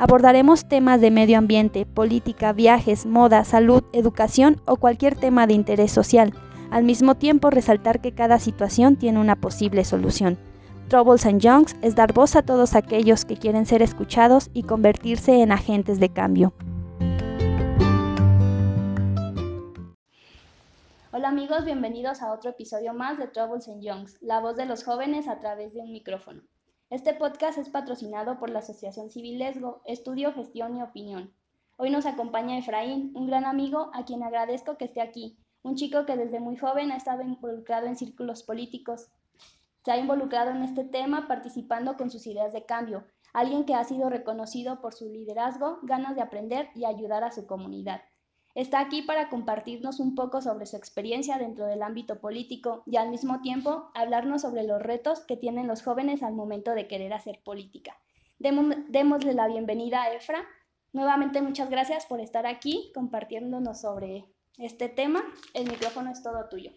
Abordaremos temas de medio ambiente, política, viajes, moda, salud, educación o cualquier tema de interés social al mismo tiempo resaltar que cada situación tiene una posible solución. Troubles and Youngs es dar voz a todos aquellos que quieren ser escuchados y convertirse en agentes de cambio. Hola amigos, bienvenidos a otro episodio más de Troubles and Youngs, la voz de los jóvenes a través de un micrófono. Este podcast es patrocinado por la Asociación Civil Lesgo, Estudio, Gestión y Opinión. Hoy nos acompaña Efraín, un gran amigo a quien agradezco que esté aquí un chico que desde muy joven ha estado involucrado en círculos políticos. Se ha involucrado en este tema participando con sus ideas de cambio, alguien que ha sido reconocido por su liderazgo, ganas de aprender y ayudar a su comunidad. Está aquí para compartirnos un poco sobre su experiencia dentro del ámbito político y al mismo tiempo hablarnos sobre los retos que tienen los jóvenes al momento de querer hacer política. démosle la bienvenida a Efra. Nuevamente muchas gracias por estar aquí compartiéndonos sobre este tema. El micrófono es todo tuyo.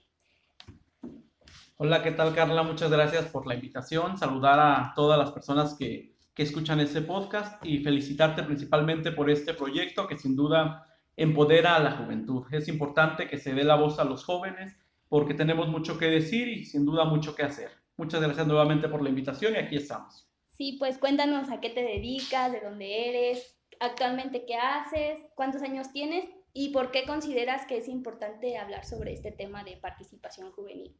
Hola, ¿qué tal Carla? Muchas gracias por la invitación. Saludar a todas las personas que, que escuchan este podcast y felicitarte principalmente por este proyecto que sin duda empodera a la juventud. Es importante que se dé la voz a los jóvenes porque tenemos mucho que decir y sin duda mucho que hacer. Muchas gracias nuevamente por la invitación y aquí estamos. Sí, pues cuéntanos a qué te dedicas, de dónde eres, actualmente qué haces, cuántos años tienes ¿Y por qué consideras que es importante hablar sobre este tema de participación juvenil?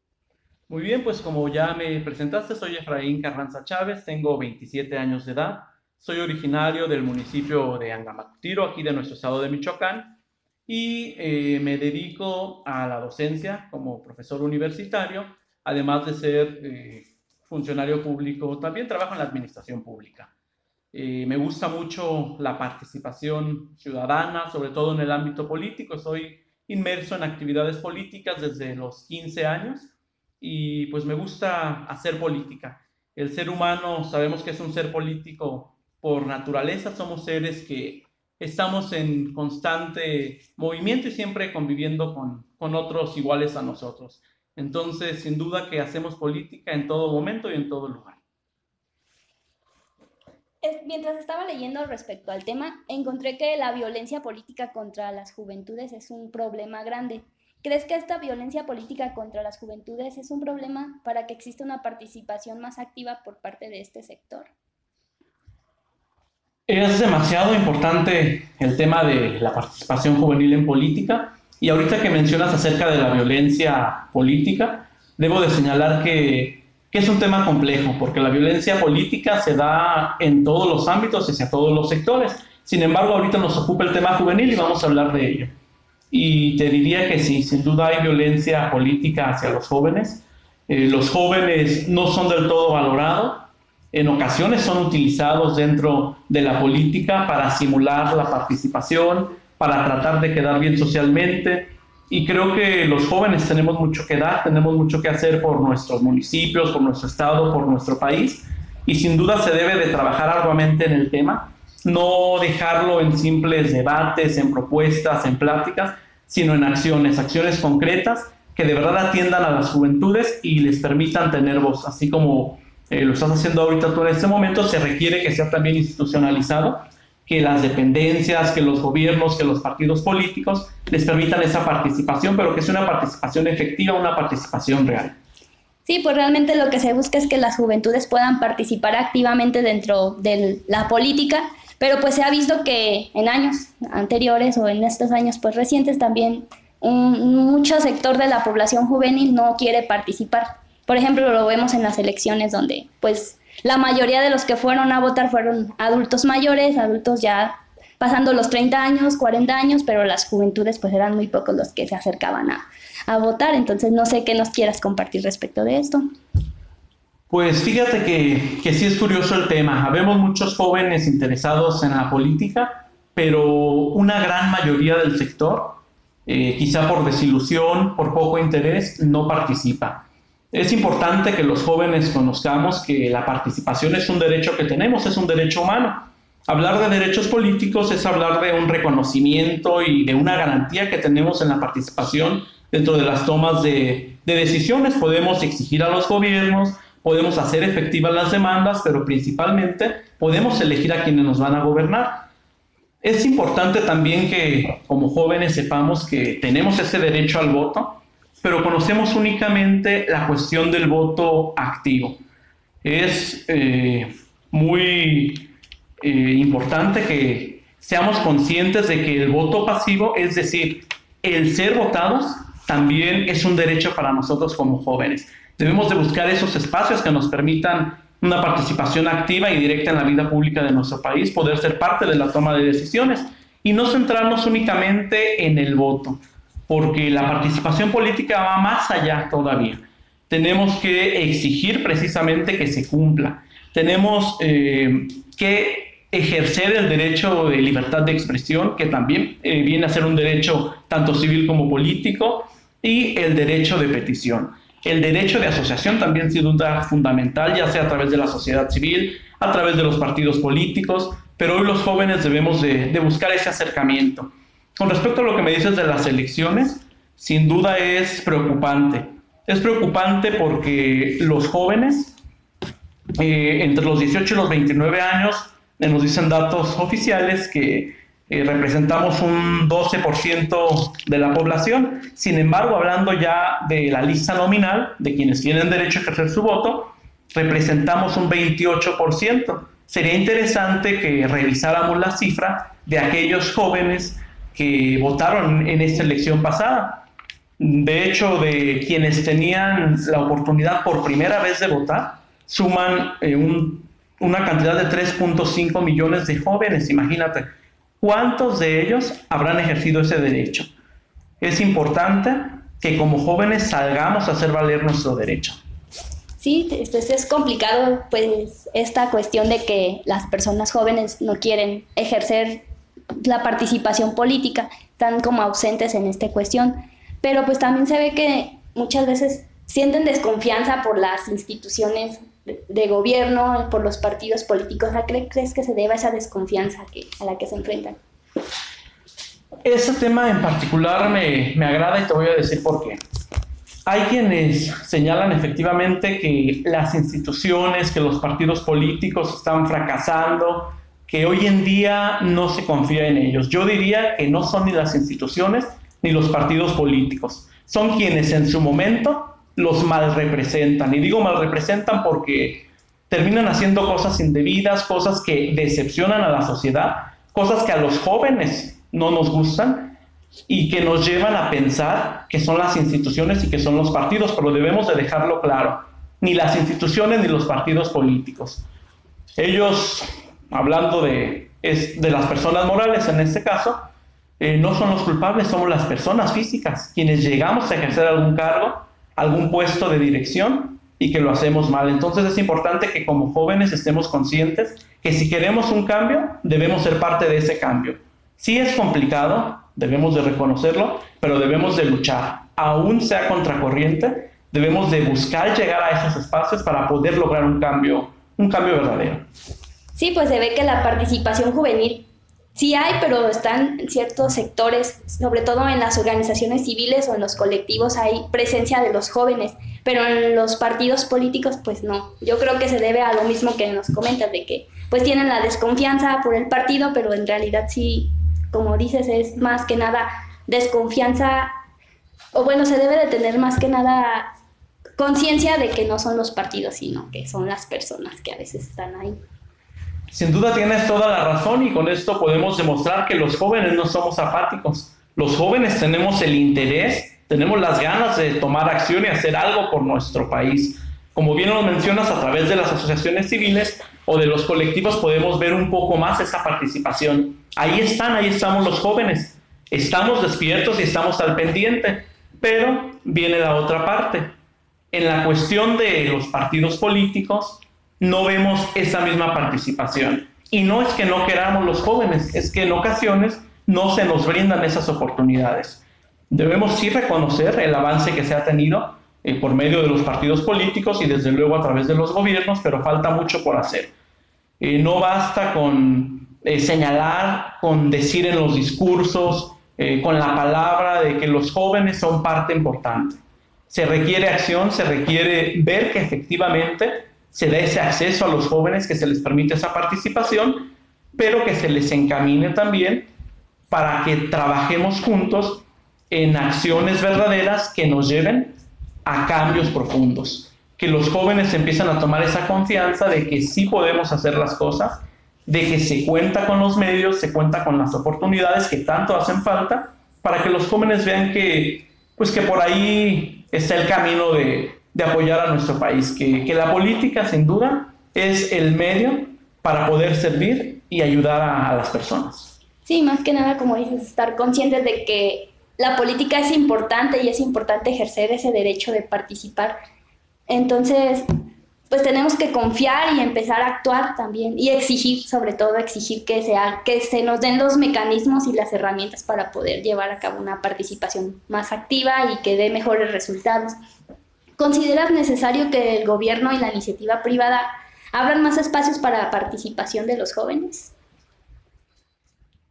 Muy bien, pues como ya me presentaste, soy Efraín Carranza Chávez, tengo 27 años de edad, soy originario del municipio de Angamactiro, aquí de nuestro estado de Michoacán, y eh, me dedico a la docencia como profesor universitario, además de ser eh, funcionario público, también trabajo en la administración pública. Eh, me gusta mucho la participación ciudadana, sobre todo en el ámbito político. Soy inmerso en actividades políticas desde los 15 años y pues me gusta hacer política. El ser humano sabemos que es un ser político por naturaleza, somos seres que estamos en constante movimiento y siempre conviviendo con, con otros iguales a nosotros. Entonces, sin duda que hacemos política en todo momento y en todo lugar mientras estaba leyendo respecto al tema, encontré que la violencia política contra las juventudes es un problema grande. ¿Crees que esta violencia política contra las juventudes es un problema para que exista una participación más activa por parte de este sector? Es demasiado importante el tema de la participación juvenil en política y ahorita que mencionas acerca de la violencia política, debo de señalar que que es un tema complejo, porque la violencia política se da en todos los ámbitos y hacia todos los sectores. Sin embargo, ahorita nos ocupa el tema juvenil y vamos a hablar de ello. Y te diría que sí, sin duda hay violencia política hacia los jóvenes. Eh, los jóvenes no son del todo valorados. En ocasiones son utilizados dentro de la política para simular la participación, para tratar de quedar bien socialmente, y creo que los jóvenes tenemos mucho que dar, tenemos mucho que hacer por nuestros municipios, por nuestro estado, por nuestro país. Y sin duda se debe de trabajar arduamente en el tema, no dejarlo en simples debates, en propuestas, en pláticas, sino en acciones, acciones concretas que de verdad atiendan a las juventudes y les permitan tener voz, así como eh, lo estás haciendo ahorita tú en este momento, se requiere que sea también institucionalizado que las dependencias, que los gobiernos, que los partidos políticos les permitan esa participación, pero que sea una participación efectiva, una participación real. Sí, pues realmente lo que se busca es que las juventudes puedan participar activamente dentro de la política, pero pues se ha visto que en años anteriores o en estos años pues recientes también un, mucho sector de la población juvenil no quiere participar. Por ejemplo, lo vemos en las elecciones donde pues la mayoría de los que fueron a votar fueron adultos mayores, adultos ya pasando los 30 años, 40 años, pero las juventudes pues eran muy pocos los que se acercaban a, votar. Entonces no sé qué nos quieras compartir respecto de esto. Pues fíjate que, que sí es curioso el tema. Habemos muchos jóvenes interesados en la política, pero una gran mayoría del sector eh, quizá por desilusión, por poco interés, no participa. Es importante que los jóvenes conozcamos que la participación es un derecho que tenemos, es un derecho humano. Hablar de derechos políticos es hablar de un reconocimiento y de una garantía que tenemos en la participación dentro de las tomas de, de decisiones. Podemos exigir a los gobiernos, podemos hacer efectivas las demandas, pero principalmente podemos elegir a quienes nos van a gobernar. Es importante también que como jóvenes sepamos que tenemos ese derecho al voto, pero conocemos únicamente la cuestión del voto activo. Es eh, muy eh, importante que seamos conscientes de que el voto pasivo, es decir, el ser votados, también es un derecho para nosotros como jóvenes. Debemos de buscar esos espacios que nos permitan una participación activa y directa en la vida pública de nuestro país, poder ser parte de la toma de decisiones y no centrarnos únicamente en el voto, porque la participación política va más allá todavía. Tenemos que exigir precisamente que se cumpla. Tenemos eh, que ejercer el derecho de libertad de expresión, que también eh, viene a ser un derecho tanto civil como político, y el derecho de petición. El derecho de asociación también sin duda fundamental, ya sea a través de la sociedad civil, a través de los partidos políticos, pero hoy los jóvenes debemos de, buscar ese acercamiento. Con respecto a lo que me dices de las elecciones, sin duda es preocupante. Es preocupante porque los jóvenes, eh, entre los 18 y los 29 años, nos dicen datos oficiales que eh, representamos un 12% de la población. Sin embargo, hablando ya de la lista nominal, de quienes tienen derecho a ejercer su voto, representamos un 28%. Sería interesante que revisáramos la cifra de aquellos jóvenes que votaron en esta elección pasada. De hecho, de quienes tenían la oportunidad por primera vez de votar, suman eh, una cantidad de 3.5 millones de jóvenes, imagínate ¿Cuántos de ellos habrán ejercido ese derecho? Es importante que como jóvenes salgamos a hacer valer nuestro derecho. Sí, pues es complicado pues esta cuestión de que las personas jóvenes no quieren ejercer la participación política, están como ausentes en esta cuestión, pero pues también se ve que muchas veces sienten desconfianza por las instituciones de, gobierno, por los partidos políticos. ¿A qué crees que se deba esa desconfianza que, a la que se enfrentan? Ese tema en particular me, me agrada y te voy a decir por qué. Hay quienes señalan efectivamente que las instituciones, que los partidos políticos están fracasando, que hoy en día no se confía en ellos. Yo diría que no son ni las instituciones ni los partidos políticos. Son quienes en su momento los mal representan. Y digo mal representan porque terminan haciendo cosas indebidas, cosas que decepcionan a la sociedad, cosas que a los jóvenes no nos gustan y que nos llevan a pensar que son las instituciones y que son los partidos, pero debemos de dejarlo claro, ni las instituciones ni los partidos políticos. Ellos, hablando de, de las personas morales en este caso, eh, no son los culpables, somos las personas físicas, quienes llegamos a ejercer algún cargo algún puesto de dirección y que lo hacemos mal. Entonces es importante que como jóvenes estemos conscientes que si queremos un cambio, debemos ser parte de ese cambio. Si es complicado, debemos de reconocerlo, pero debemos de luchar. Aún sea contracorriente, debemos de buscar llegar a esos espacios para poder lograr un cambio, un cambio verdadero. Sí, pues se ve que la participación juvenil Sí hay, pero están en ciertos sectores, sobre todo en las organizaciones civiles o en los colectivos, hay presencia de los jóvenes, pero en los partidos políticos, pues no. Yo creo que se debe a lo mismo que nos comentas, de que pues tienen la desconfianza por el partido, pero en realidad sí, como dices, es más que nada desconfianza, o bueno, se debe de tener más que nada conciencia de que no son los partidos, sino que son las personas que a veces están ahí. Sin duda tienes toda la razón y con esto podemos demostrar que los jóvenes no somos apáticos. Los jóvenes tenemos el interés, tenemos las ganas de tomar acción y hacer algo por nuestro país. Como bien lo mencionas, a través de las asociaciones civiles o de los colectivos podemos ver un poco más esa participación. Ahí están, ahí estamos los jóvenes. Estamos despiertos y estamos al pendiente, pero viene la otra parte. En la cuestión de los partidos políticos, no vemos esa misma participación. Y no es que no queramos los jóvenes, es que en ocasiones no se nos brindan esas oportunidades. Debemos sí reconocer el avance que se ha tenido eh, por medio de los partidos políticos y desde luego a través de los gobiernos, pero falta mucho por hacer. Eh, no basta con eh, señalar, con decir en los discursos, con la palabra de que los jóvenes son parte importante. Se requiere acción, se requiere ver que efectivamente se da ese acceso a los jóvenes, que se les permite esa participación, pero que se les encamine también para que trabajemos juntos en acciones verdaderas que nos lleven a cambios profundos. Que los jóvenes empiezan a tomar esa confianza de que sí podemos hacer las cosas, de que se cuenta con los medios, se cuenta con las oportunidades que tanto hacen falta, para que los jóvenes vean que, pues que por ahí está el camino de, de apoyar a nuestro país, que, que, la política sin duda es el medio para poder servir y ayudar a, a las personas. Sí, más que nada, como dices, estar conscientes de que la política es importante y es importante ejercer ese derecho de participar. Entonces, pues tenemos que confiar y empezar a actuar también y exigir, sobre todo exigir que, sea, que se nos den los mecanismos y las herramientas para poder llevar a cabo una participación más activa y que dé mejores resultados. ¿Consideras necesario que el gobierno y la iniciativa privada abran más espacios para la participación de los jóvenes?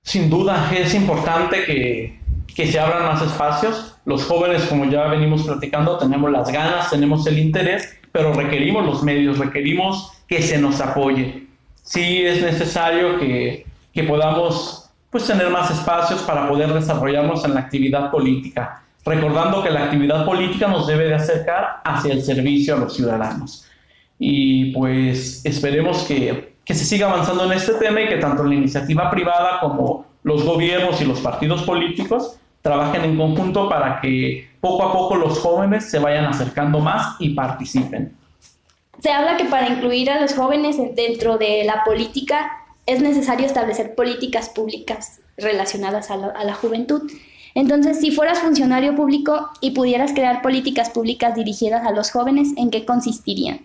Sin duda, es importante que que se abran más espacios. Los jóvenes, como ya venimos platicando, tenemos las ganas, tenemos el interés, pero requerimos los medios, requerimos que se nos apoye. Sí es necesario que, que podamos pues, tener más espacios para poder desarrollarnos en la actividad política, recordando que la actividad política nos debe de acercar hacia el servicio a los ciudadanos. Y pues esperemos que, que se siga avanzando en este tema y que tanto la iniciativa privada como los gobiernos y los partidos políticos trabajen en conjunto para que poco a poco los jóvenes se vayan acercando más y participen. Se habla que para incluir a los jóvenes dentro de la política es necesario establecer políticas públicas relacionadas a la, a la juventud. Entonces, si fueras funcionario público y pudieras crear políticas públicas dirigidas a los jóvenes, ¿en qué consistirían?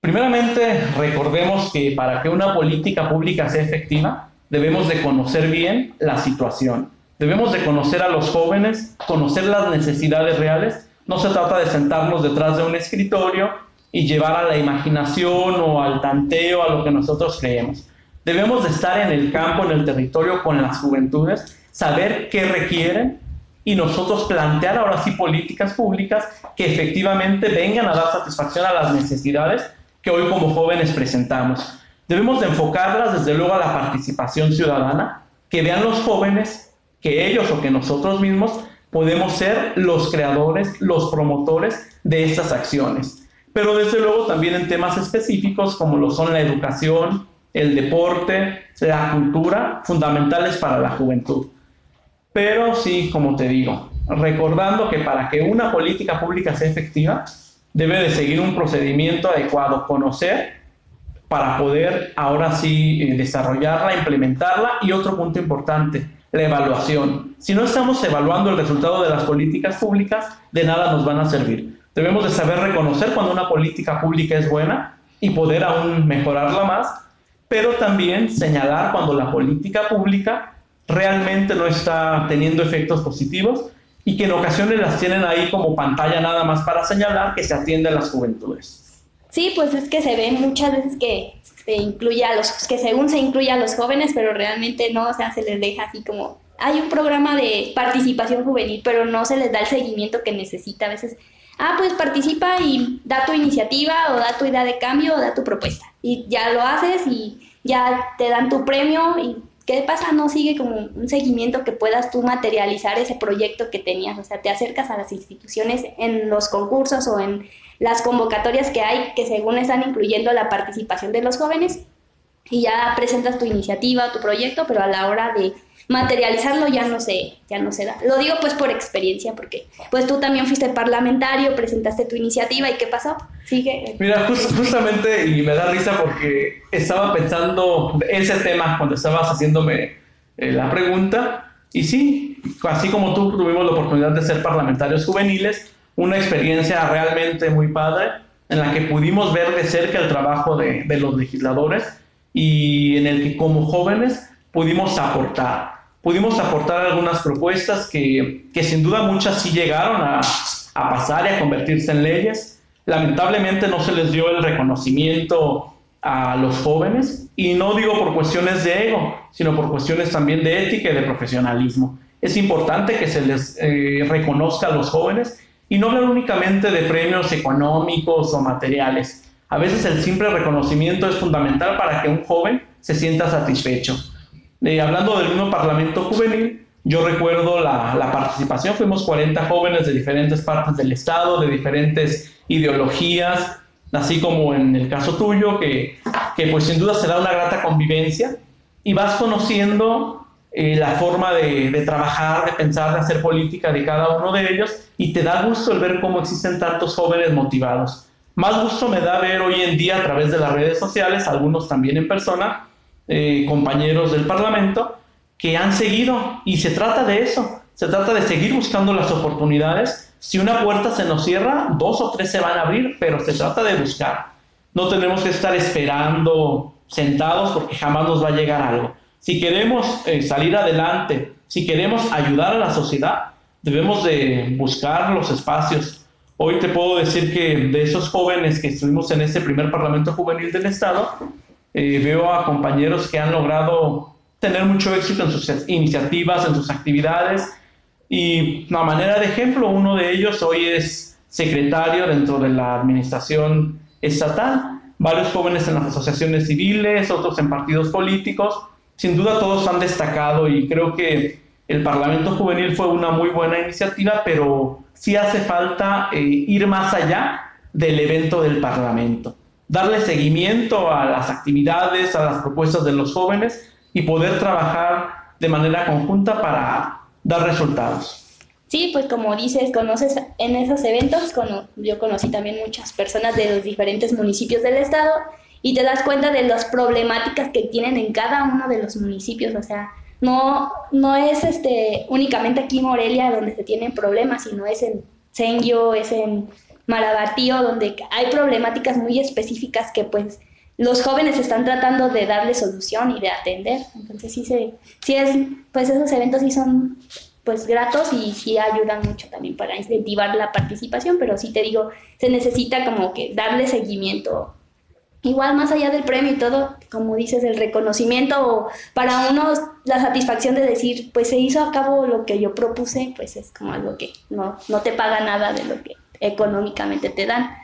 Primeramente, recordemos que para que una política pública sea efectiva, debemos de conocer bien la situación. Debemos de conocer a los jóvenes, conocer las necesidades reales. No se trata de sentarnos detrás de un escritorio y llevar a la imaginación o al tanteo a lo que nosotros creemos. Debemos de estar en el campo, en el territorio con las juventudes, saber qué requieren y nosotros plantear ahora sí políticas públicas que efectivamente vengan a dar satisfacción a las necesidades que hoy como jóvenes presentamos. Debemos de enfocarlas desde luego a la participación ciudadana, que vean los jóvenes que ellos o que nosotros mismos podemos ser los creadores, los promotores de estas acciones. Pero desde luego también en temas específicos como lo son la educación, el deporte, la cultura, fundamentales para la juventud. Pero sí, como te digo, recordando que para que una política pública sea efectiva, debe de seguir un procedimiento adecuado, conocer para poder ahora sí eh, desarrollarla, implementarla. Y otro punto importante, la evaluación. Si no estamos evaluando el resultado de las políticas públicas, de nada nos van a servir. Debemos de saber reconocer cuando una política pública es buena y poder aún mejorarla más, pero también señalar cuando la política pública realmente no está teniendo efectos positivos y que en ocasiones las tienen ahí como pantalla nada más para señalar que se atiende a las juventudes. Sí, pues es que se ven muchas veces que se incluye a los, que según se incluye a los jóvenes, pero realmente no, o sea, se les deja así como, hay un programa de participación juvenil, pero no se les da el seguimiento que necesita a veces. Ah, pues participa y da tu iniciativa o da tu idea de cambio o da tu propuesta. Y ya lo haces y ya te dan tu premio y ¿qué pasa? No sigue como un seguimiento que puedas tú materializar ese proyecto que tenías. O sea, te acercas a las instituciones en los concursos o en las convocatorias que hay que según están incluyendo la participación de los jóvenes y ya presentas tu iniciativa, tu proyecto, pero a la hora de materializarlo ya no se, ya no se da. Lo digo pues por experiencia, porque pues tú también fuiste parlamentario, presentaste tu iniciativa y ¿qué pasó? Sigue. Mira, justamente, y me da risa porque estaba pensando ese tema cuando estabas haciéndome eh, la pregunta, y sí, así como tú tuvimos la oportunidad de ser parlamentarios juveniles, una experiencia realmente muy padre en la que pudimos ver de cerca el trabajo de, de los legisladores y en el que como jóvenes pudimos aportar, pudimos aportar algunas propuestas que, que sin duda muchas sí llegaron a, a pasar y a convertirse en leyes. Lamentablemente no se les dio el reconocimiento a los jóvenes y no digo por cuestiones de ego, sino por cuestiones también de ética y de profesionalismo. Es importante que se les eh, reconozca a los jóvenes y no hablar únicamente de premios económicos o materiales. A veces el simple reconocimiento es fundamental para que un joven se sienta satisfecho. Eh, hablando del mismo Parlamento Juvenil, yo recuerdo la, la, participación, fuimos 40 jóvenes de diferentes partes del Estado, de diferentes ideologías, así como en el caso tuyo, que, que pues sin duda será una grata convivencia y vas conociendo eh, la forma de, de, trabajar, de pensar, de hacer política de cada uno de ellos y te da gusto el ver cómo existen tantos jóvenes motivados. Más gusto me da ver hoy en día a través de las redes sociales, algunos también en persona, eh, compañeros del Parlamento, que han seguido y se trata de eso, se trata de seguir buscando las oportunidades si una puerta se nos cierra, dos o tres se van a abrir, pero se trata de buscar. No tenemos que estar esperando sentados porque jamás nos va a llegar algo. Si queremos eh, salir adelante, si queremos ayudar a la sociedad, debemos de buscar los espacios. Hoy te puedo decir que de esos jóvenes que estuvimos en ese primer Parlamento Juvenil del Estado, eh, veo a compañeros que han logrado tener mucho éxito en sus iniciativas, en sus actividades, y a manera de ejemplo, uno de ellos hoy es secretario dentro de la administración estatal, varios jóvenes en las asociaciones civiles, otros en partidos políticos. Sin duda todos han destacado y creo que el Parlamento Juvenil fue una muy buena iniciativa, pero sí hace falta eh, ir más allá del evento del Parlamento, darle seguimiento a las actividades, a las propuestas de los jóvenes y poder trabajar de manera conjunta para dar resultados. Sí, pues como dices, conoces en esos eventos, yo conocí también muchas personas de los diferentes municipios del estado y te das cuenta de las problemáticas que tienen en cada uno de los municipios, o sea, no, no es este, únicamente aquí en Morelia donde se tienen problemas, sino es en Senyo, es en Marabatío, donde hay problemáticas muy específicas que pues los jóvenes están tratando de darle solución y de atender. Entonces sí, se, sí es, pues esos eventos sí son pues gratos y sí ayudan mucho también para incentivar la participación, pero sí te digo, se necesita como que darle seguimiento. Igual más allá del premio y todo, como dices, el reconocimiento o para uno la satisfacción de decir, pues se hizo a cabo lo que yo propuse, pues es como algo que no, no te paga nada de lo que económicamente te dan.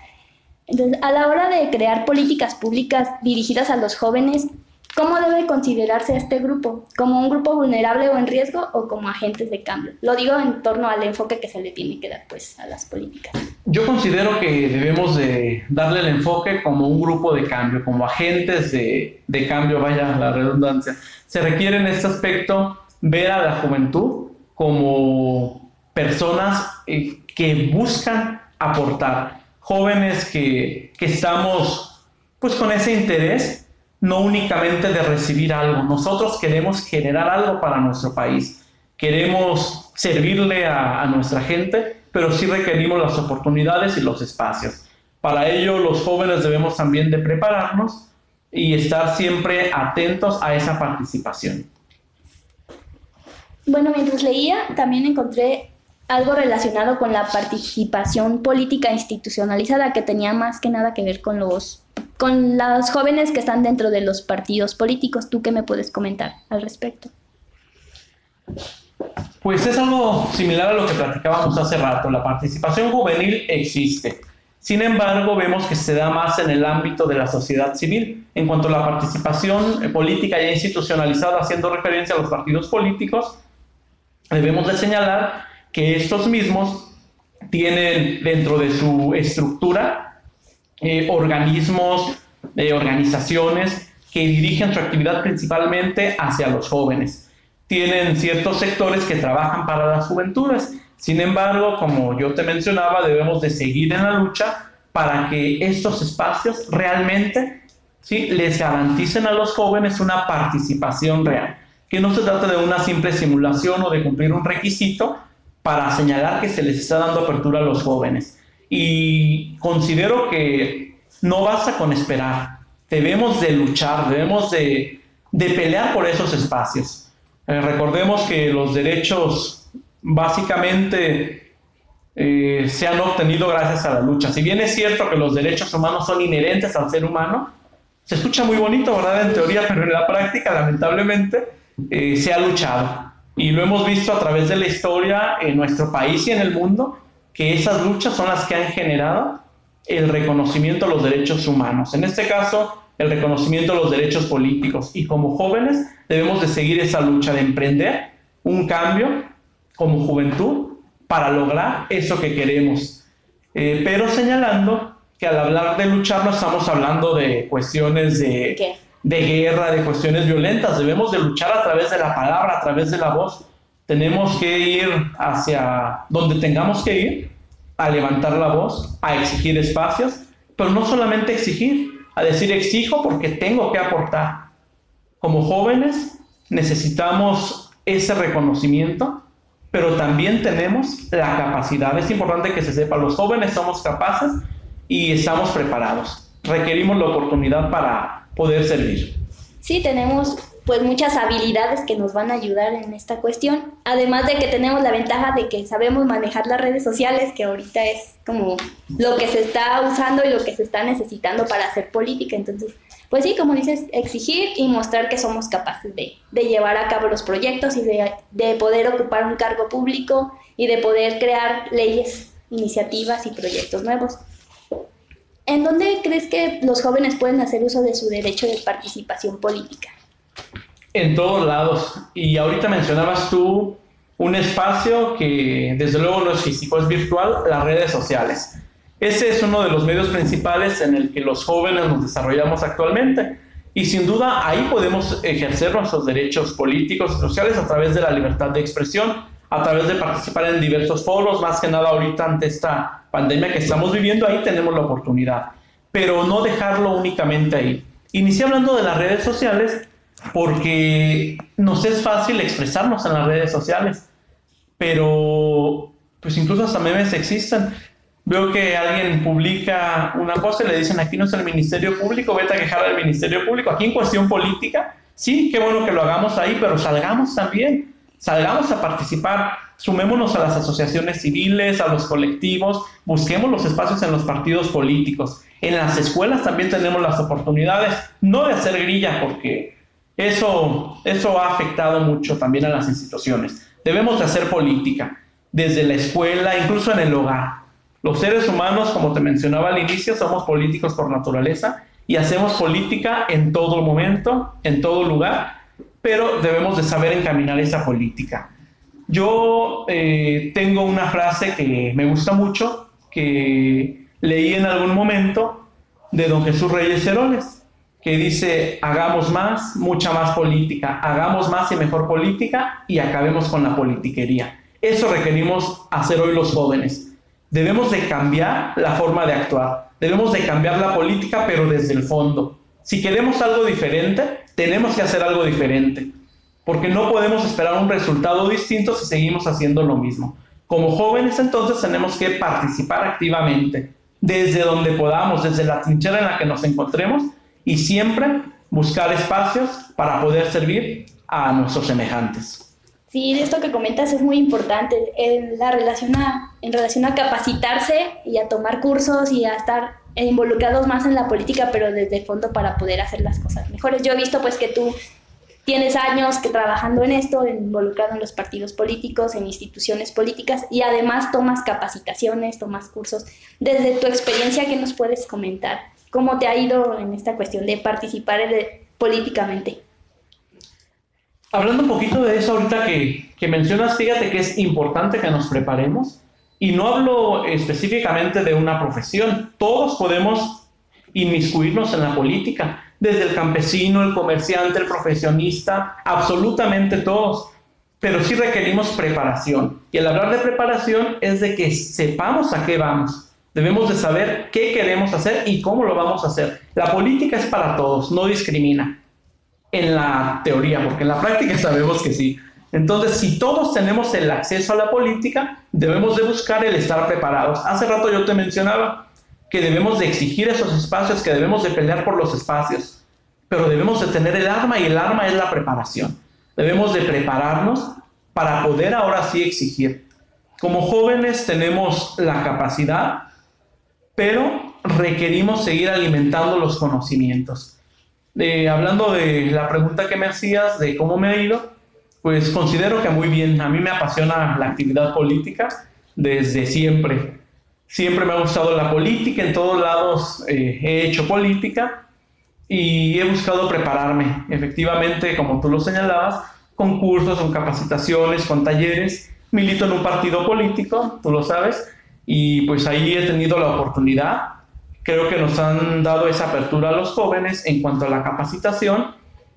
Entonces, a la hora de crear políticas públicas dirigidas a los jóvenes, ¿cómo debe considerarse este grupo? ¿Como un grupo vulnerable o en riesgo o como agentes de cambio? Lo digo en torno al enfoque que se le tiene que dar pues, a las políticas. Yo considero que debemos de darle el enfoque como un grupo de cambio, como agentes de, de cambio, vaya la redundancia. Se requiere en este aspecto ver a la juventud como personas eh, que buscan aportar, jóvenes que, que estamos pues con ese interés, no únicamente de recibir algo, nosotros queremos generar algo para nuestro país, queremos servirle a, a nuestra gente, pero sí requerimos las oportunidades y los espacios. Para ello los jóvenes debemos también de prepararnos y estar siempre atentos a esa participación. Bueno, mientras leía, también encontré algo relacionado con la participación política institucionalizada que tenía más que nada que ver con los con los jóvenes que están dentro de los partidos políticos. ¿Tú qué me puedes comentar al respecto? Pues es algo similar a lo que platicábamos hace rato. La participación juvenil existe. Sin embargo, vemos que se da más en el ámbito de la sociedad civil. En cuanto a la participación política ya institucionalizada, haciendo referencia a los partidos políticos, debemos de señalar que estos mismos tienen dentro de su estructura eh, organismos, eh, organizaciones que dirigen su actividad principalmente hacia los jóvenes. Tienen ciertos sectores que trabajan para las juventudes. Sin embargo, como yo te mencionaba, debemos de seguir en la lucha para que estos espacios realmente ¿sí? les garanticen a los jóvenes una participación real. Que no se trata de una simple simulación o de cumplir un requisito, para señalar que se les está dando apertura a los jóvenes. Y considero que no basta con esperar, debemos de luchar, debemos de, de pelear por esos espacios. Eh, recordemos que los derechos básicamente eh, se han obtenido gracias a la lucha. Si bien es cierto que los derechos humanos son inherentes al ser humano, se escucha muy bonito, ¿verdad? En teoría, pero en la práctica, lamentablemente, eh, se ha luchado. Y lo hemos visto a través de la historia en nuestro país y en el mundo, que esas luchas son las que han generado el reconocimiento de los derechos humanos. En este caso, el reconocimiento de los derechos políticos. Y como jóvenes debemos de seguir esa lucha, de emprender un cambio como juventud para lograr eso que queremos. Eh, pero señalando que al hablar de luchar no estamos hablando de cuestiones de, de guerra, de cuestiones violentas. Debemos de luchar a través de la palabra, a través de la voz. Tenemos que ir hacia donde tengamos que ir, a levantar la voz, a exigir espacios, pero no solamente exigir, a decir exijo porque tengo que aportar. Como jóvenes necesitamos ese reconocimiento, pero también tenemos la capacidad. Es importante que se sepa, los jóvenes somos capaces y estamos preparados. Requerimos la oportunidad para poder servir. Sí, tenemos pues muchas habilidades que nos van a ayudar en esta cuestión, además de que tenemos la ventaja de que sabemos manejar las redes sociales, que ahorita es como lo que se está usando y lo que se está necesitando para hacer política, entonces, pues sí, como dices, exigir y mostrar que somos capaces de, de llevar a cabo los proyectos y de, de poder ocupar un cargo público y de poder crear leyes, iniciativas y proyectos nuevos. ¿En dónde crees que los jóvenes pueden hacer uso de su derecho de participación política? En todos lados. Y ahorita mencionabas tú un espacio que desde luego no es físico, es virtual, las redes sociales. Ese es uno de los medios principales en el que los jóvenes nos desarrollamos actualmente. Y sin duda ahí podemos ejercer nuestros derechos políticos y sociales a través de la libertad de expresión, a través de participar en diversos foros, más que nada ahorita ante esta pandemia que estamos viviendo, ahí tenemos la oportunidad. Pero no dejarlo únicamente ahí. Inicié hablando de las redes sociales porque nos es fácil expresarnos en las redes sociales, pero pues incluso hasta memes existen. Veo que alguien publica una cosa y le dicen aquí no es el Ministerio Público, vete a quejar al Ministerio Público. Aquí en cuestión política, sí, qué bueno que lo hagamos ahí, pero salgamos también salgamos a participar, sumémonos a las asociaciones civiles, a los colectivos, busquemos los espacios en los partidos políticos. En las escuelas también tenemos las oportunidades, no de hacer grilla, porque eso, eso ha afectado mucho también a las instituciones. Debemos de hacer política, desde la escuela, incluso en el hogar. Los seres humanos, como te mencionaba al inicio, somos políticos por naturaleza y hacemos política en todo momento, en todo lugar, pero debemos de saber encaminar esa política. Yo eh, tengo una frase que me gusta mucho, que leí en algún momento de don Jesús Reyes Heroles, que dice, hagamos más, mucha más política, hagamos más y mejor política y acabemos con la politiquería. Eso requerimos hacer hoy los jóvenes. Debemos de cambiar la forma de actuar, debemos de cambiar la política, pero desde el fondo. Si queremos algo diferente, tenemos que hacer algo diferente, porque no podemos esperar un resultado distinto si seguimos haciendo lo mismo. Como jóvenes entonces tenemos que participar activamente, desde donde podamos, desde la trinchera en la que nos encontremos y siempre buscar espacios para poder servir a nuestros semejantes. Sí, esto que comentas es muy importante en, la relación en relación a capacitarse y a tomar cursos y a estar involucrados más en la política, pero desde el fondo para poder hacer las cosas mejores. Yo he visto pues que tú tienes años que trabajando en esto, involucrado en los partidos políticos, en instituciones políticas y además tomas capacitaciones, tomas cursos. Desde tu experiencia, ¿qué nos puedes comentar? ¿Cómo te ha ido en esta cuestión de participar políticamente? Hablando un poquito de eso ahorita que, que mencionas, fíjate que es importante que nos preparemos y no hablo específicamente de una profesión, todos podemos inmiscuirnos en la política, desde el campesino, el comerciante, el profesionista, absolutamente todos. Pero sí requerimos preparación. Y el hablar de preparación es de que sepamos a qué vamos. Debemos de saber qué queremos hacer y cómo lo vamos a hacer. La política es para todos, no discrimina. En la teoría, porque en la práctica sabemos que sí. Entonces, si todos tenemos el acceso a la política, debemos de buscar el estar preparados. Hace rato yo te mencionaba que debemos de exigir esos espacios, que debemos de pelear por los espacios, pero debemos de tener el arma y el arma es la preparación. debemos de prepararnos para poder ahora sí exigir. Como jóvenes tenemos la capacidad, pero requerimos seguir alimentando los conocimientos. Hablando de la pregunta que me hacías de cómo me ha ido, pues considero que muy bien. A mí me apasiona la actividad política desde siempre. Siempre me ha gustado la política, en todos lados eh, he hecho política y he buscado prepararme. Efectivamente, como tú lo señalabas, con cursos, con capacitaciones, con talleres. Milito en un partido político, tú lo sabes, y pues ahí he tenido la oportunidad. Creo que nos han dado esa apertura a los jóvenes en cuanto a la capacitación,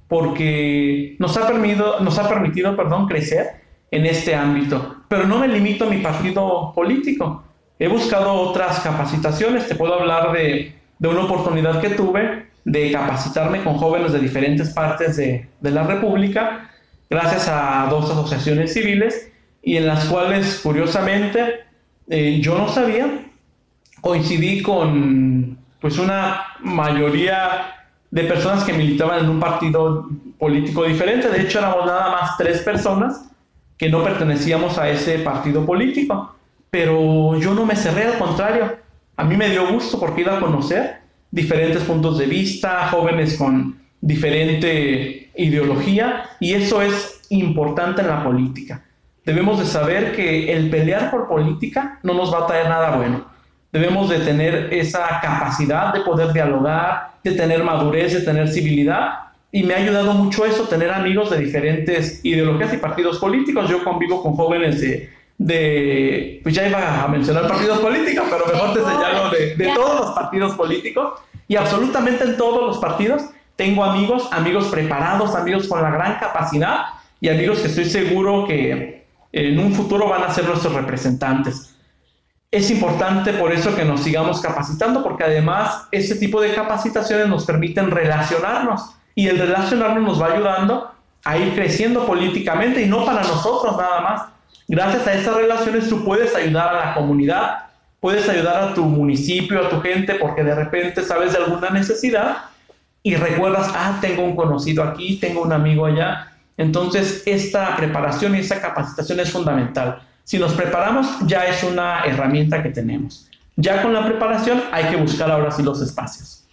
porque nos ha permitido, nos ha permitido perdón, crecer en este ámbito. Pero no me limito a mi partido político. He buscado otras capacitaciones. Te puedo hablar de, de una oportunidad que tuve de capacitarme con jóvenes de diferentes partes de, de la República, gracias a dos asociaciones civiles, y en las cuales, curiosamente, eh, yo no sabía, coincidí con pues una mayoría de personas que militaban en un partido político diferente. De hecho, éramos nada más tres personas que no pertenecíamos a ese partido político. Pero yo no me cerré, al contrario. A mí me dio gusto porque iba a conocer diferentes puntos de vista, jóvenes con diferente ideología, y eso es importante en la política. Debemos de saber que el pelear por política no nos va a traer nada bueno. Debemos de tener esa capacidad de poder dialogar, de tener madurez, de tener civilidad, y me ha ayudado mucho eso, tener amigos de diferentes ideologías y partidos políticos. Yo convivo con jóvenes de, de pues ya iba a mencionar partidos políticos, pero mejor te señalo de, de todos los partidos políticos y absolutamente en todos los partidos tengo amigos, amigos preparados, amigos con la gran capacidad y amigos que estoy seguro que en un futuro van a ser nuestros representantes. Es importante por eso que nos sigamos capacitando, porque además este tipo de capacitaciones nos permiten relacionarnos y el relacionarnos nos va ayudando a ir creciendo políticamente y no para nosotros nada más, Gracias a esas relaciones tú puedes ayudar a la comunidad, puedes ayudar a tu municipio, a tu gente, porque de repente sabes de alguna necesidad y recuerdas, ah, tengo un conocido aquí, tengo un amigo allá. Entonces, esta preparación y esta capacitación es fundamental. Si nos preparamos, ya es una herramienta que tenemos. Ya con la preparación hay que buscar ahora sí los espacios.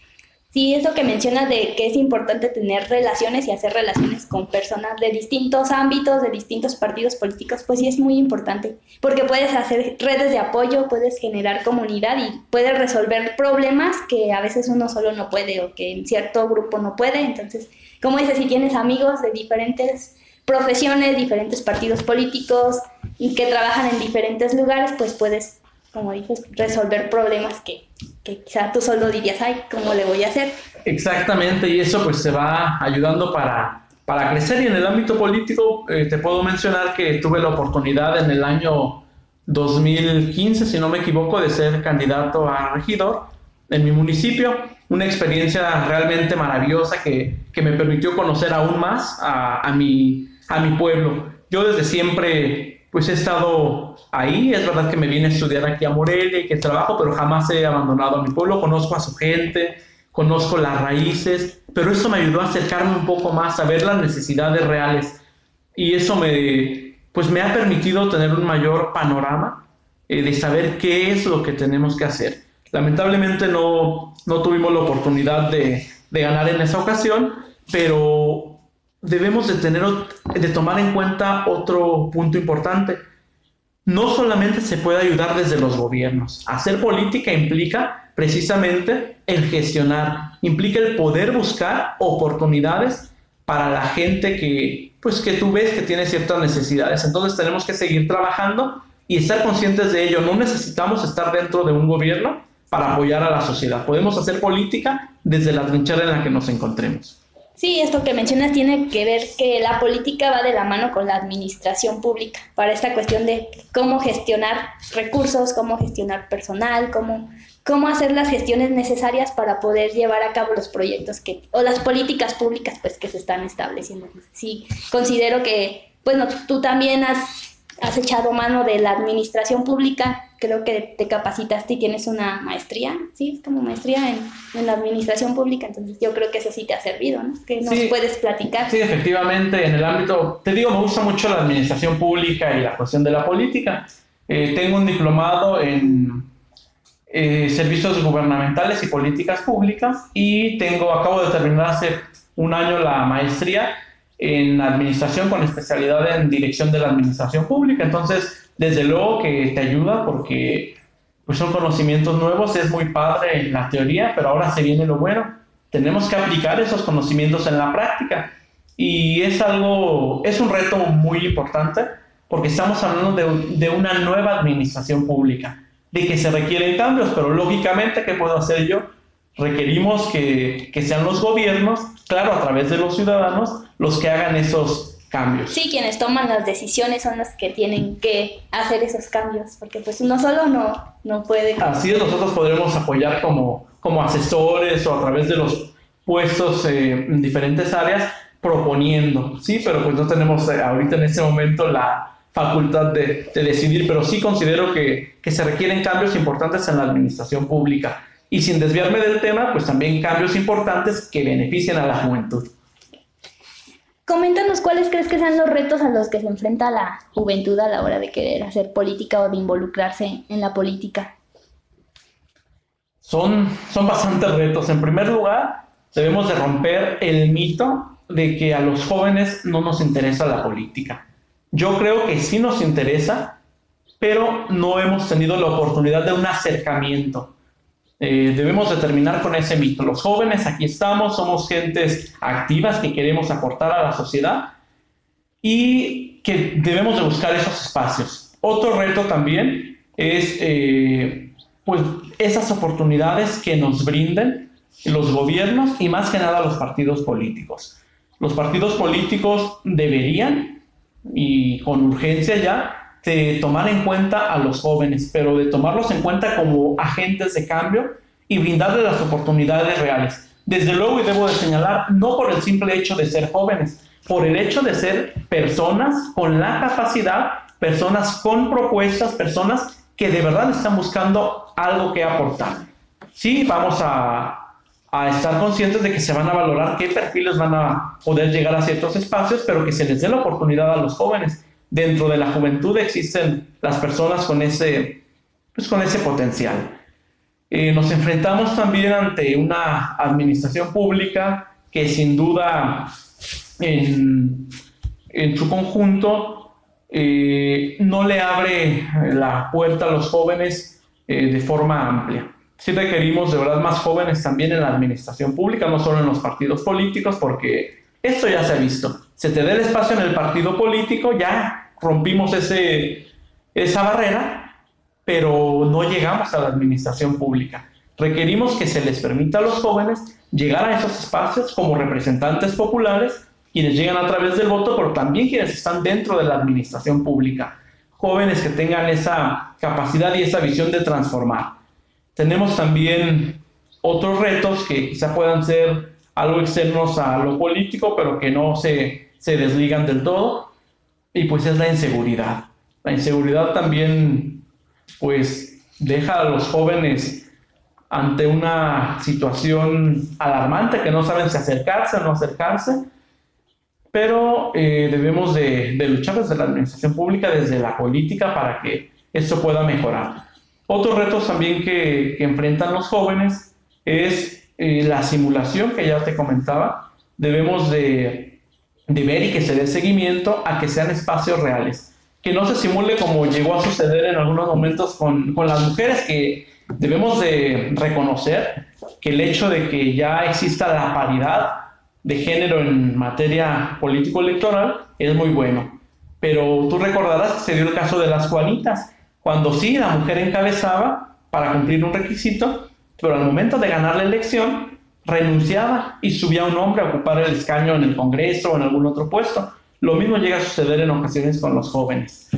Sí, eso que mencionas de que es importante tener relaciones y hacer relaciones con personas de distintos ámbitos, de distintos partidos políticos, pues sí es muy importante, porque puedes hacer redes de apoyo, puedes generar comunidad y puedes resolver problemas que a veces uno solo no puede o que en cierto grupo no puede. Entonces, como dices, si tienes amigos de diferentes profesiones, diferentes partidos políticos y que trabajan en diferentes lugares, pues puedes como dices, resolver problemas que, que quizá tú solo dirías, ay, ¿cómo le voy a hacer? Exactamente, y eso pues se va ayudando para, para crecer. Y en el ámbito político eh, te puedo mencionar que tuve la oportunidad en el año 2015, si no me equivoco, de ser candidato a regidor en mi municipio. Una experiencia realmente maravillosa que, que me permitió conocer aún más a, a, mi, a mi pueblo. Yo desde siempre pues he estado ahí. Es verdad que me vine a estudiar aquí a Morelia y que trabajo, pero jamás he abandonado a mi pueblo. Conozco a su gente, conozco las raíces, pero eso me ayudó a acercarme un poco más, a ver las necesidades reales. Y eso me, pues me ha permitido tener un mayor panorama eh, de saber qué es lo que tenemos que hacer. Lamentablemente no, no tuvimos la oportunidad de, de ganar en esa ocasión, pero debemos de tener de tomar en cuenta otro punto importante. No solamente se puede ayudar desde los gobiernos. Hacer política implica precisamente el gestionar, implica el poder buscar oportunidades para la gente que pues que tú ves que tiene ciertas necesidades. Entonces tenemos que seguir trabajando y estar conscientes de ello. No necesitamos estar dentro de un gobierno para apoyar a la sociedad. Podemos hacer política desde la trinchera en la que nos encontremos. Sí, esto que mencionas tiene que ver que la política va de la mano con la administración pública para esta cuestión de cómo gestionar recursos, cómo gestionar personal, cómo, cómo hacer las gestiones necesarias para poder llevar a cabo los proyectos que, o las políticas públicas pues que se están estableciendo. Sí, considero que, bueno, tú también has has echado mano de la administración pública, creo que te capacitaste y tienes una maestría, ¿sí? Es como maestría en, en la administración pública, entonces yo creo que eso sí te ha servido, ¿no? Que nos puedes platicar. Sí, efectivamente, en el ámbito, te digo, me gusta mucho la administración pública y la cuestión de la política. Eh, tengo un diplomado en eh, servicios gubernamentales y políticas públicas y tengo, acabo de terminar hace un año la maestría en administración con especialidad en dirección de la administración pública. Entonces, desde luego que te ayuda porque pues son conocimientos nuevos, es muy padre en la teoría, pero ahora se viene lo bueno. Tenemos que aplicar esos conocimientos en la práctica y es algo, es un reto muy importante porque estamos hablando de, de una nueva administración pública, de que se requieren cambios, pero lógicamente, ¿qué puedo hacer yo? Requerimos que, que sean los gobiernos, claro, a través de los ciudadanos, los que hagan esos cambios. Sí, quienes toman las decisiones son los que tienen que hacer esos cambios, porque pues uno solo no, no puede. Así es, nosotros podremos apoyar como, como asesores o a través de los puestos eh, en diferentes áreas proponiendo, sí, pero pues no tenemos eh, ahorita en este momento la facultad de, de decidir, pero sí considero que, que se requieren cambios importantes en la administración pública. Y sin desviarme del tema, pues también cambios importantes que beneficien a la juventud. Coméntanos cuáles crees que sean los retos a los que se enfrenta la juventud a la hora de querer hacer política o de involucrarse en la política. Son, son bastantes retos. En primer lugar, debemos de romper el mito de que a los jóvenes no nos interesa la política. Yo creo que sí nos interesa, pero no hemos tenido la oportunidad de un acercamiento. Eh, debemos de terminar con ese mito. Los jóvenes aquí estamos, somos gentes activas que queremos aportar a la sociedad y que debemos de buscar esos espacios. Otro reto también es eh, pues esas oportunidades que nos brinden los gobiernos y más que nada los partidos políticos. Los partidos políticos deberían, y con urgencia ya, de tomar en cuenta a los jóvenes, pero de tomarlos en cuenta como agentes de cambio y brindarles las oportunidades reales. Desde luego, y debo de señalar, no por el simple hecho de ser jóvenes, por el hecho de ser personas con la capacidad, personas con propuestas, personas que de verdad están buscando algo que aportar. Sí, vamos a, a estar conscientes de que se van a valorar qué perfiles van a poder llegar a ciertos espacios, pero que se les dé la oportunidad a los jóvenes dentro de la juventud existen las personas con ese, pues con ese potencial. Eh, nos enfrentamos también ante una administración pública que sin duda en, en su conjunto eh, no le abre la puerta a los jóvenes eh, de forma amplia. Sí requerimos de verdad más jóvenes también en la administración pública, no solo en los partidos políticos, porque esto ya se ha visto. Se te da el espacio en el partido político, ya rompimos ese, esa barrera, pero no llegamos a la administración pública. Requerimos que se les permita a los jóvenes llegar a esos espacios como representantes populares, quienes llegan a través del voto, pero también quienes están dentro de la administración pública. Jóvenes que tengan esa capacidad y esa visión de transformar. Tenemos también otros retos que quizá puedan ser algo externos a lo político, pero que no se, se desligan del todo y pues es la inseguridad. La inseguridad también pues deja a los jóvenes ante una situación alarmante que no saben si acercarse o no acercarse, pero eh, debemos de, luchar desde la administración pública, desde la política para que esto pueda mejorar. Otros retos también que, enfrentan los jóvenes es eh, la simulación que ya te comentaba. Debemos de de ver y que se dé seguimiento a que sean espacios reales. Que no se simule como llegó a suceder en algunos momentos con, con las mujeres, que debemos de reconocer que el hecho de que ya exista la paridad de género en materia político-electoral es muy bueno. Pero tú recordarás que se dio el caso de las Juanitas, cuando sí la mujer encabezaba para cumplir un requisito, pero al momento de ganar la elección renunciaba y subía un hombre a ocupar el escaño en el Congreso o en algún otro puesto. Lo mismo llega a suceder en ocasiones con los jóvenes.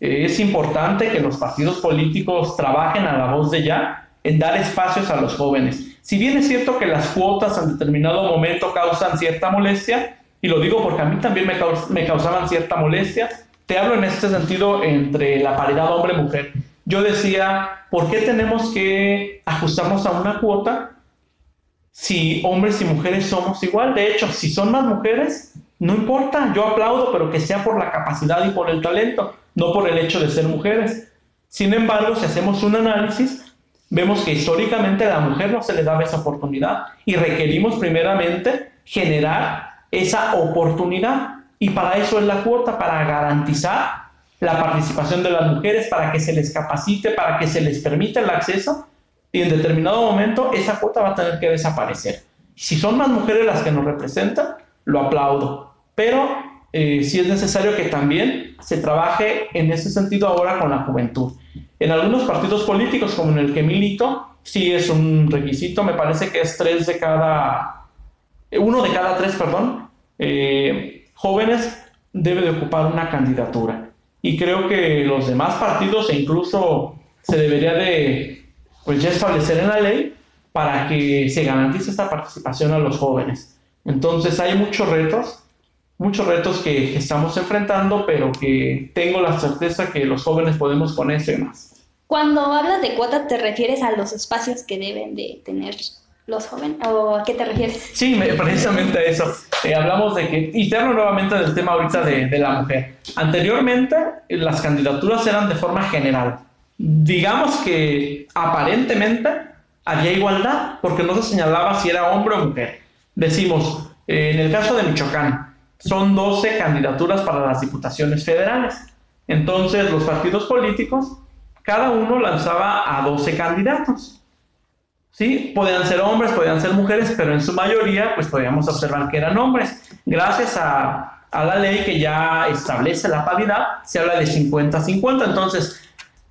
Eh, es importante que los partidos políticos trabajen a la voz de ya en dar espacios a los jóvenes. Si bien es cierto que las cuotas en determinado momento causan cierta molestia, y lo digo porque a mí también me, me causaban cierta molestia, Te hablo en este sentido entre la paridad hombre-mujer. Yo decía, ¿por qué tenemos que ajustarnos a una cuota si hombres y mujeres somos igual? De hecho, si son más mujeres, no importa, yo aplaudo, pero que sea por la capacidad y por el talento, no por el hecho de ser mujeres. Sin embargo, si hacemos un análisis, vemos que históricamente a la mujer no se le daba esa oportunidad y requerimos primeramente generar esa oportunidad. Y para eso es la cuota, para garantizar la participación de las mujeres, para que se les capacite, para que se les permita el acceso. Y en determinado momento esa cuota va a tener que desaparecer. Si son más mujeres las que nos representan, lo aplaudo. Pero eh, sí es necesario que también se trabaje en ese sentido ahora con la juventud. En algunos partidos políticos, como en el que milito, sí es un requisito, me parece que es tres de cada, uno de cada tres, perdón, eh, jóvenes debe de ocupar una candidatura. Y creo que los demás partidos e incluso se debería de, pues ya establecer en la ley para que se garantice esta participación a los jóvenes. Entonces hay muchos retos, muchos retos que, estamos enfrentando, pero que tengo la certeza que los jóvenes podemos con eso y más. Cuando hablas de cuota, ¿te refieres a los espacios que deben de tener los jóvenes? ¿O a qué te refieres? Sí, precisamente a eso. Eh, hablamos de que, y te hablo nuevamente del tema ahorita de, de la mujer. Anteriormente, las candidaturas eran de forma general. Digamos que aparentemente había igualdad, porque no se señalaba si era hombre o mujer. Decimos, eh, en el caso de Michoacán, son 12 candidaturas para las diputaciones federales. Entonces los partidos políticos, cada uno lanzaba a 12 candidatos. ¿Sí? Podían ser hombres, podían ser mujeres, pero en su mayoría pues podíamos observar que eran hombres. Gracias a, a la ley que ya establece la paridad, se habla de 50-50. Entonces,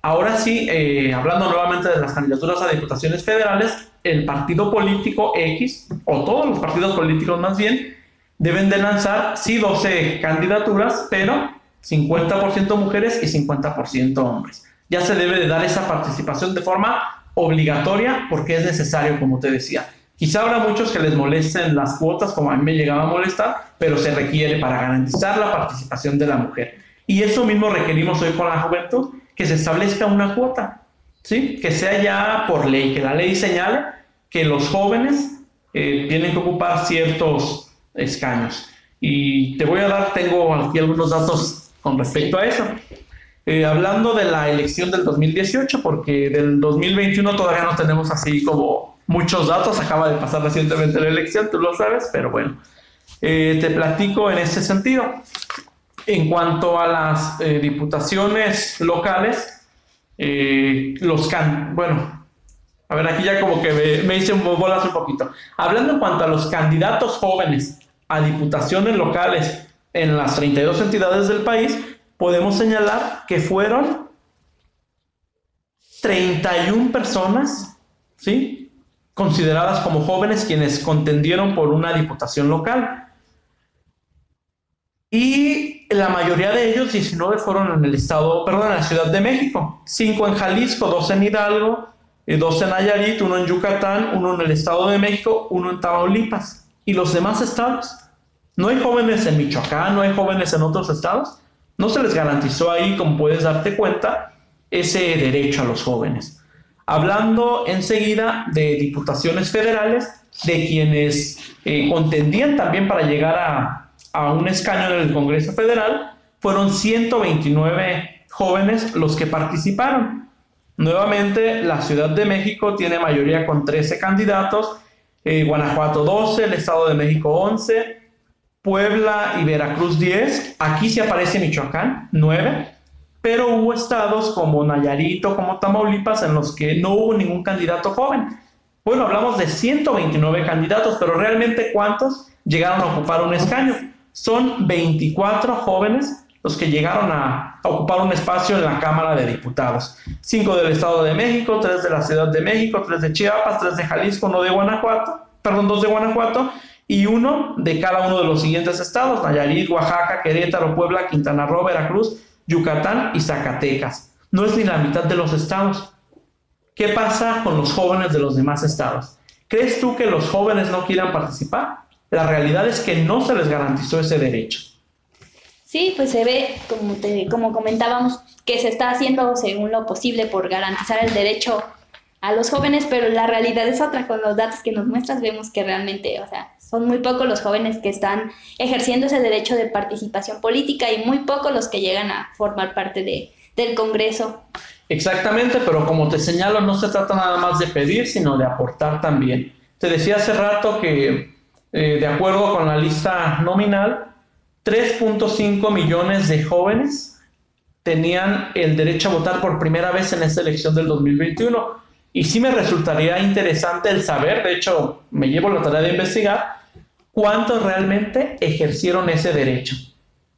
ahora sí, eh, hablando nuevamente de las candidaturas a diputaciones federales, el partido político X, o todos los partidos políticos más bien, deben de lanzar, sí, 12 candidaturas, pero 50% mujeres y 50% hombres. Ya se debe de dar esa participación de forma obligatoria porque es necesario, como te decía. Quizá habrá muchos que les molesten las cuotas, como a mí me llegaba a molestar, pero se requiere para garantizar la participación de la mujer. Y eso mismo requerimos hoy con la juventud, que se establezca una cuota, ¿sí? que sea ya por ley, que la ley señale que los jóvenes eh, tienen que ocupar ciertos escaños. Y te voy a dar, tengo aquí algunos datos con respecto a eso. Eh, hablando de la elección del 2018, porque del 2021 todavía no tenemos así como muchos datos, acaba de pasar recientemente la elección, tú lo sabes, pero bueno, eh, te platico en ese sentido. En cuanto a las eh, diputaciones locales, los can bueno, a ver, aquí ya como que me, me hice bolas un poquito. Hablando en cuanto a los candidatos jóvenes a diputaciones locales en las 32 entidades del país, podemos señalar que fueron 31 personas, ¿sí? Consideradas como jóvenes quienes contendieron por una diputación local. Y la mayoría de ellos, 19, fueron en el estado, perdón, en la Ciudad de México. 5 en Jalisco, 2 en Hidalgo, 2 en Nayarit, 1 en Yucatán, 1 en el Estado de México, 1 en Tamaulipas y los demás estados. No hay jóvenes en Michoacán, no hay jóvenes en otros estados. No se les garantizó ahí, como puedes darte cuenta, ese derecho a los jóvenes. Hablando enseguida de diputaciones federales, de quienes eh, contendían también para llegar a, a un escaño en el Congreso Federal, fueron 129 jóvenes los que participaron. Nuevamente, la Ciudad de México tiene mayoría con 13 candidatos eh, Guanajuato 12, el Estado de México 11, Puebla y Veracruz 10, aquí sí aparece Michoacán 9, pero hubo estados como Nayarito, como Tamaulipas, en los que no hubo ningún candidato joven. Bueno, hablamos de 129 candidatos, pero realmente ¿cuántos llegaron a ocupar un escaño? Son 24 jóvenes los que llegaron a, ocupar un espacio en la Cámara de Diputados. Cinco del Estado de México, tres de la Ciudad de México, tres de Chiapas, tres de Jalisco, uno de Guanajuato, perdón, dos de Guanajuato y uno de cada uno de los siguientes estados, Nayarit, Oaxaca, Querétaro, Puebla, Quintana Roo, Veracruz, Yucatán y Zacatecas. No es ni la mitad de los estados. ¿Qué pasa con los jóvenes de los demás estados? ¿Crees tú que los jóvenes no quieran participar? La realidad es que no se les garantizó ese derecho. Sí, pues se ve, como, como comentábamos, que se está haciendo según lo posible por garantizar el derecho a los jóvenes, pero la realidad es otra. Con los datos que nos muestras vemos que realmente, o sea, son muy pocos los jóvenes que están ejerciendo ese derecho de participación política y muy pocos los que llegan a formar parte de, del Congreso. Exactamente, pero como te señalo, no se trata nada más de pedir, sino de aportar también. Te decía hace rato que, eh, de acuerdo con la lista nominal, 3.5 millones de jóvenes tenían el derecho a votar por primera vez en esta elección del 2021. Y sí me resultaría interesante el saber, de hecho me llevo la tarea de investigar, cuántos realmente ejercieron ese derecho.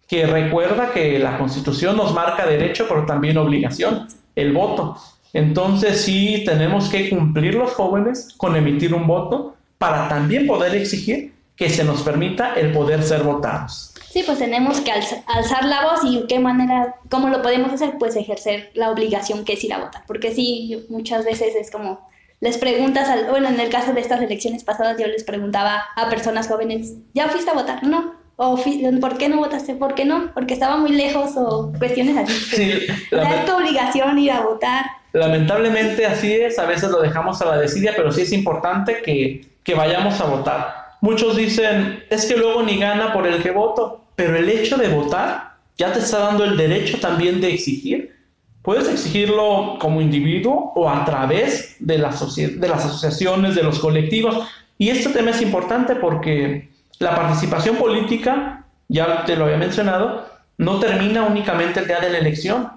Que recuerda que la constitución nos marca derecho, pero también obligación, el voto. Entonces sí tenemos que cumplir los jóvenes con emitir un voto para también poder exigir que se nos permita el poder ser votados. Sí, pues tenemos que alzar la voz y qué manera, cómo lo podemos hacer, pues ejercer la obligación que es ir a votar. Porque sí, muchas veces es como, les preguntas, al, bueno, en el caso de estas elecciones pasadas yo les preguntaba a personas jóvenes, ¿ya fuiste a votar? No. O, ¿por qué no votaste? ¿Por qué no? Porque estaba muy lejos o cuestiones así. Sí, es tu obligación ir a votar. Lamentablemente así es, a veces lo dejamos a la desidia, pero sí es importante que, que vayamos a votar. Muchos dicen, es que luego ni gana por el que voto, pero el hecho de votar ya te está dando el derecho también de exigir. Puedes exigirlo como individuo o a través de, de las asociaciones, de los colectivos. Y este tema es importante porque la participación política, ya te lo había mencionado, no termina únicamente el día de la elección.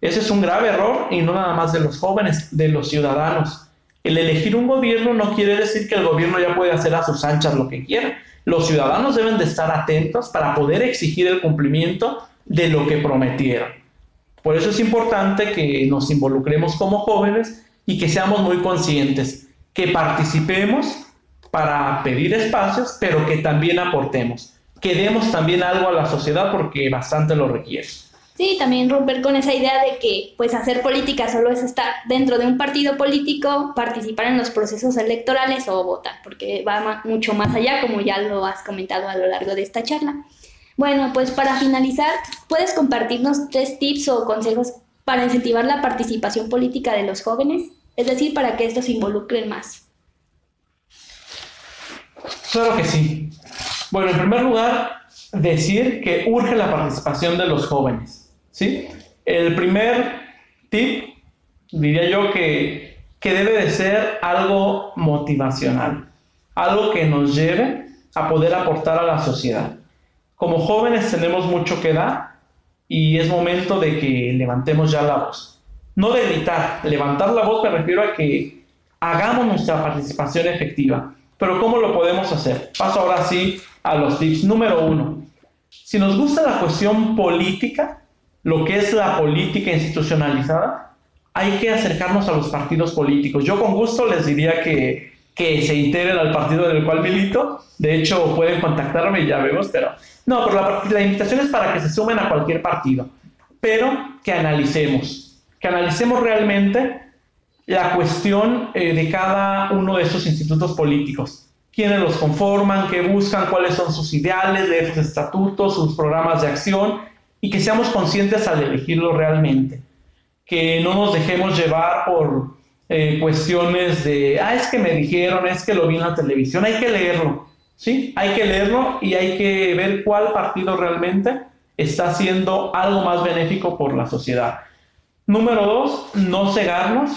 Ese es un grave error y no nada más de los jóvenes, de los ciudadanos. El elegir un gobierno no quiere decir que el gobierno ya puede hacer a sus anchas lo que quiera. Los ciudadanos deben de estar atentos para poder exigir el cumplimiento de lo que prometieron. Por eso es importante que nos involucremos como jóvenes y que seamos muy conscientes, que participemos para pedir espacios, pero que también aportemos, que demos también algo a la sociedad porque bastante lo requiere. Sí, también romper con esa idea de que pues hacer política solo es estar dentro de un partido político, participar en los procesos electorales o votar, porque va mucho más allá, como ya lo has comentado a lo largo de esta charla. Bueno, pues para finalizar, ¿puedes compartirnos tres tips o consejos para incentivar la participación política de los jóvenes? Es decir, para que estos se involucren más. Claro que sí. Bueno, en primer lugar, decir que urge la participación de los jóvenes. ¿Sí? El primer tip, diría yo que, que debe de ser algo motivacional, algo que nos lleve a poder aportar a la sociedad. Como jóvenes tenemos mucho que dar y es momento de que levantemos ya la voz. No de gritar, levantar la voz me refiero a que hagamos nuestra participación efectiva. Pero ¿cómo lo podemos hacer? Paso ahora sí a los tips. Número uno, si nos gusta la cuestión política, lo que es la política institucionalizada, hay que acercarnos a los partidos políticos. Yo con gusto les diría que, que se integren al partido del cual milito. De hecho, pueden contactarme y ya vemos, pero no, pero la, la invitación es para que se sumen a cualquier partido, pero que analicemos, que analicemos realmente la cuestión eh, de cada uno de esos institutos políticos. Quiénes los conforman, qué buscan, cuáles son sus ideales de estatutos, sus programas de acción y que seamos conscientes al elegirlo realmente, que no nos dejemos llevar por eh, cuestiones de, ah, es que me dijeron, es que lo vi en la televisión, hay que leerlo, ¿sí? Hay que leerlo y hay que ver cuál partido realmente está haciendo algo más benéfico por la sociedad. Número dos, no cegarnos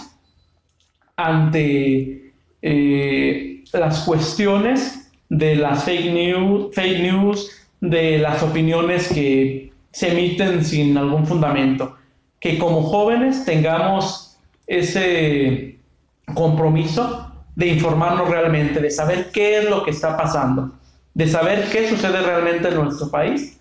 ante eh, las cuestiones de las fake news, fake news, de las opiniones que se emiten sin algún fundamento. Que como jóvenes tengamos ese compromiso de informarnos realmente, de saber qué es lo que está pasando, de saber qué sucede realmente en nuestro país,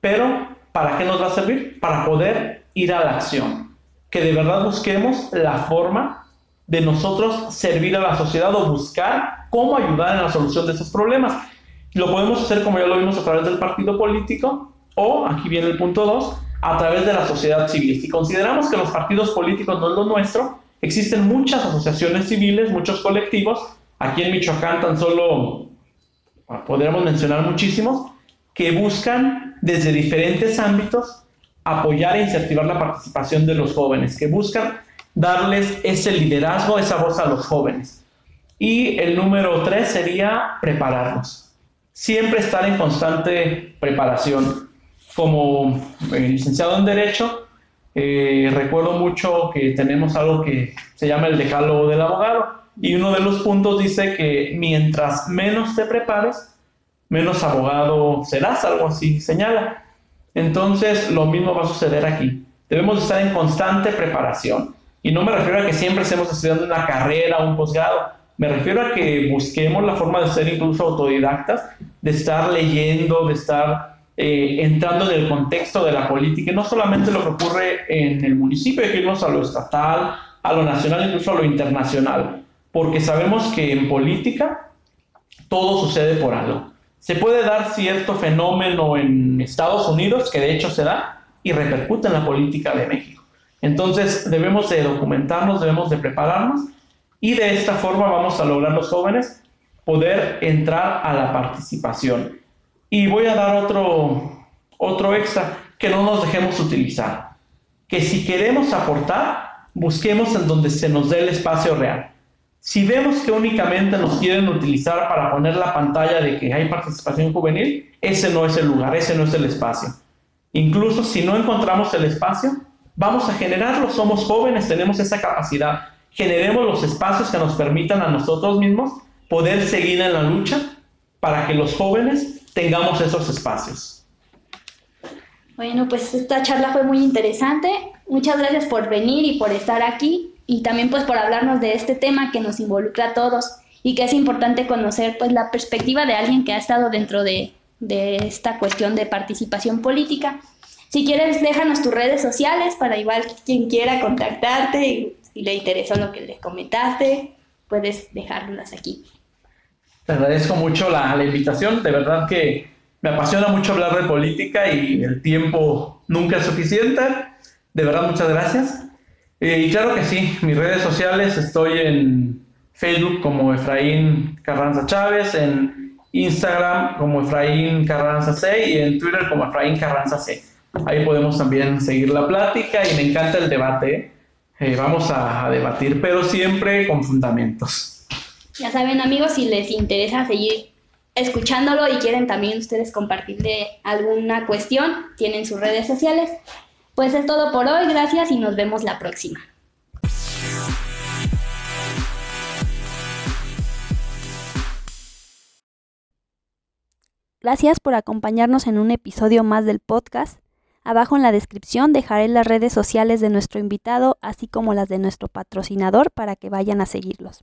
pero ¿para qué nos va a servir? Para poder ir a la acción. Que de verdad busquemos la forma de nosotros servir a la sociedad o buscar cómo ayudar en la solución de esos problemas. Lo podemos hacer como ya lo vimos a través del partido político, o, aquí viene el punto 2, a través de la sociedad civil. Si consideramos que los partidos políticos no es lo nuestro, existen muchas asociaciones civiles, muchos colectivos, aquí en Michoacán tan solo podríamos mencionar muchísimos, que buscan desde diferentes ámbitos apoyar e incentivar la participación de los jóvenes, que buscan darles ese liderazgo, esa voz a los jóvenes. Y el número tres sería prepararlos. Siempre estar en constante preparación. Como eh, licenciado en Derecho, eh, recuerdo mucho que tenemos algo que se llama el decálogo del abogado. Y uno de los puntos dice que mientras menos te prepares, menos abogado serás, algo así señala. Entonces, lo mismo va a suceder aquí. Debemos estar en constante preparación. Y no me refiero a que siempre estemos estudiando una carrera o un posgrado. Me refiero a que busquemos la forma de ser incluso autodidactas, de estar leyendo, de estar eh, entrando en el contexto de la política, no solamente lo que ocurre en el municipio, hay que irnos a lo estatal, a lo nacional, incluso a lo internacional, porque sabemos que en política todo sucede por algo. Se puede dar cierto fenómeno en Estados Unidos, que de hecho se da, y repercute en la política de México. Entonces debemos de documentarnos, debemos de prepararnos y de esta forma vamos a lograr los jóvenes poder entrar a la participación. Y voy a dar otro, otro extra, que no nos dejemos utilizar. Que si queremos aportar, busquemos en donde se nos dé el espacio real. Si vemos que únicamente nos quieren utilizar para poner la pantalla de que hay participación juvenil, ese no es el lugar, ese no es el espacio. Incluso si no encontramos el espacio, vamos a generarlo, somos jóvenes, tenemos esa capacidad. Generemos los espacios que nos permitan a nosotros mismos poder seguir en la lucha para que los jóvenes tengamos esos espacios. Bueno, pues esta charla fue muy interesante. Muchas gracias por venir y por estar aquí y también pues por hablarnos de este tema que nos involucra a todos y que es importante conocer pues la perspectiva de alguien que ha estado dentro de, de esta cuestión de participación política. Si quieres, déjanos tus redes sociales para igual quien quiera contactarte y si le interesó lo que le comentaste, puedes dejarlas aquí. Te agradezco mucho la, la, invitación, de verdad que me apasiona mucho hablar de política y el tiempo nunca es suficiente. De verdad, muchas gracias. Eh, y claro que sí, mis redes sociales, estoy en Facebook como Efraín Carranza Chávez, en Instagram como Efraín Carranza C y en Twitter como Efraín Carranza C. Ahí podemos también seguir la plática y me encanta el debate. Eh, vamos a, a debatir, pero siempre con fundamentos. Ya saben amigos, si les interesa seguir escuchándolo y quieren también ustedes compartirle alguna cuestión, tienen sus redes sociales. Pues es todo por hoy, gracias y nos vemos la próxima. Gracias por acompañarnos en un episodio más del podcast. Abajo en la descripción dejaré las redes sociales de nuestro invitado, así como las de nuestro patrocinador, para que vayan a seguirlos.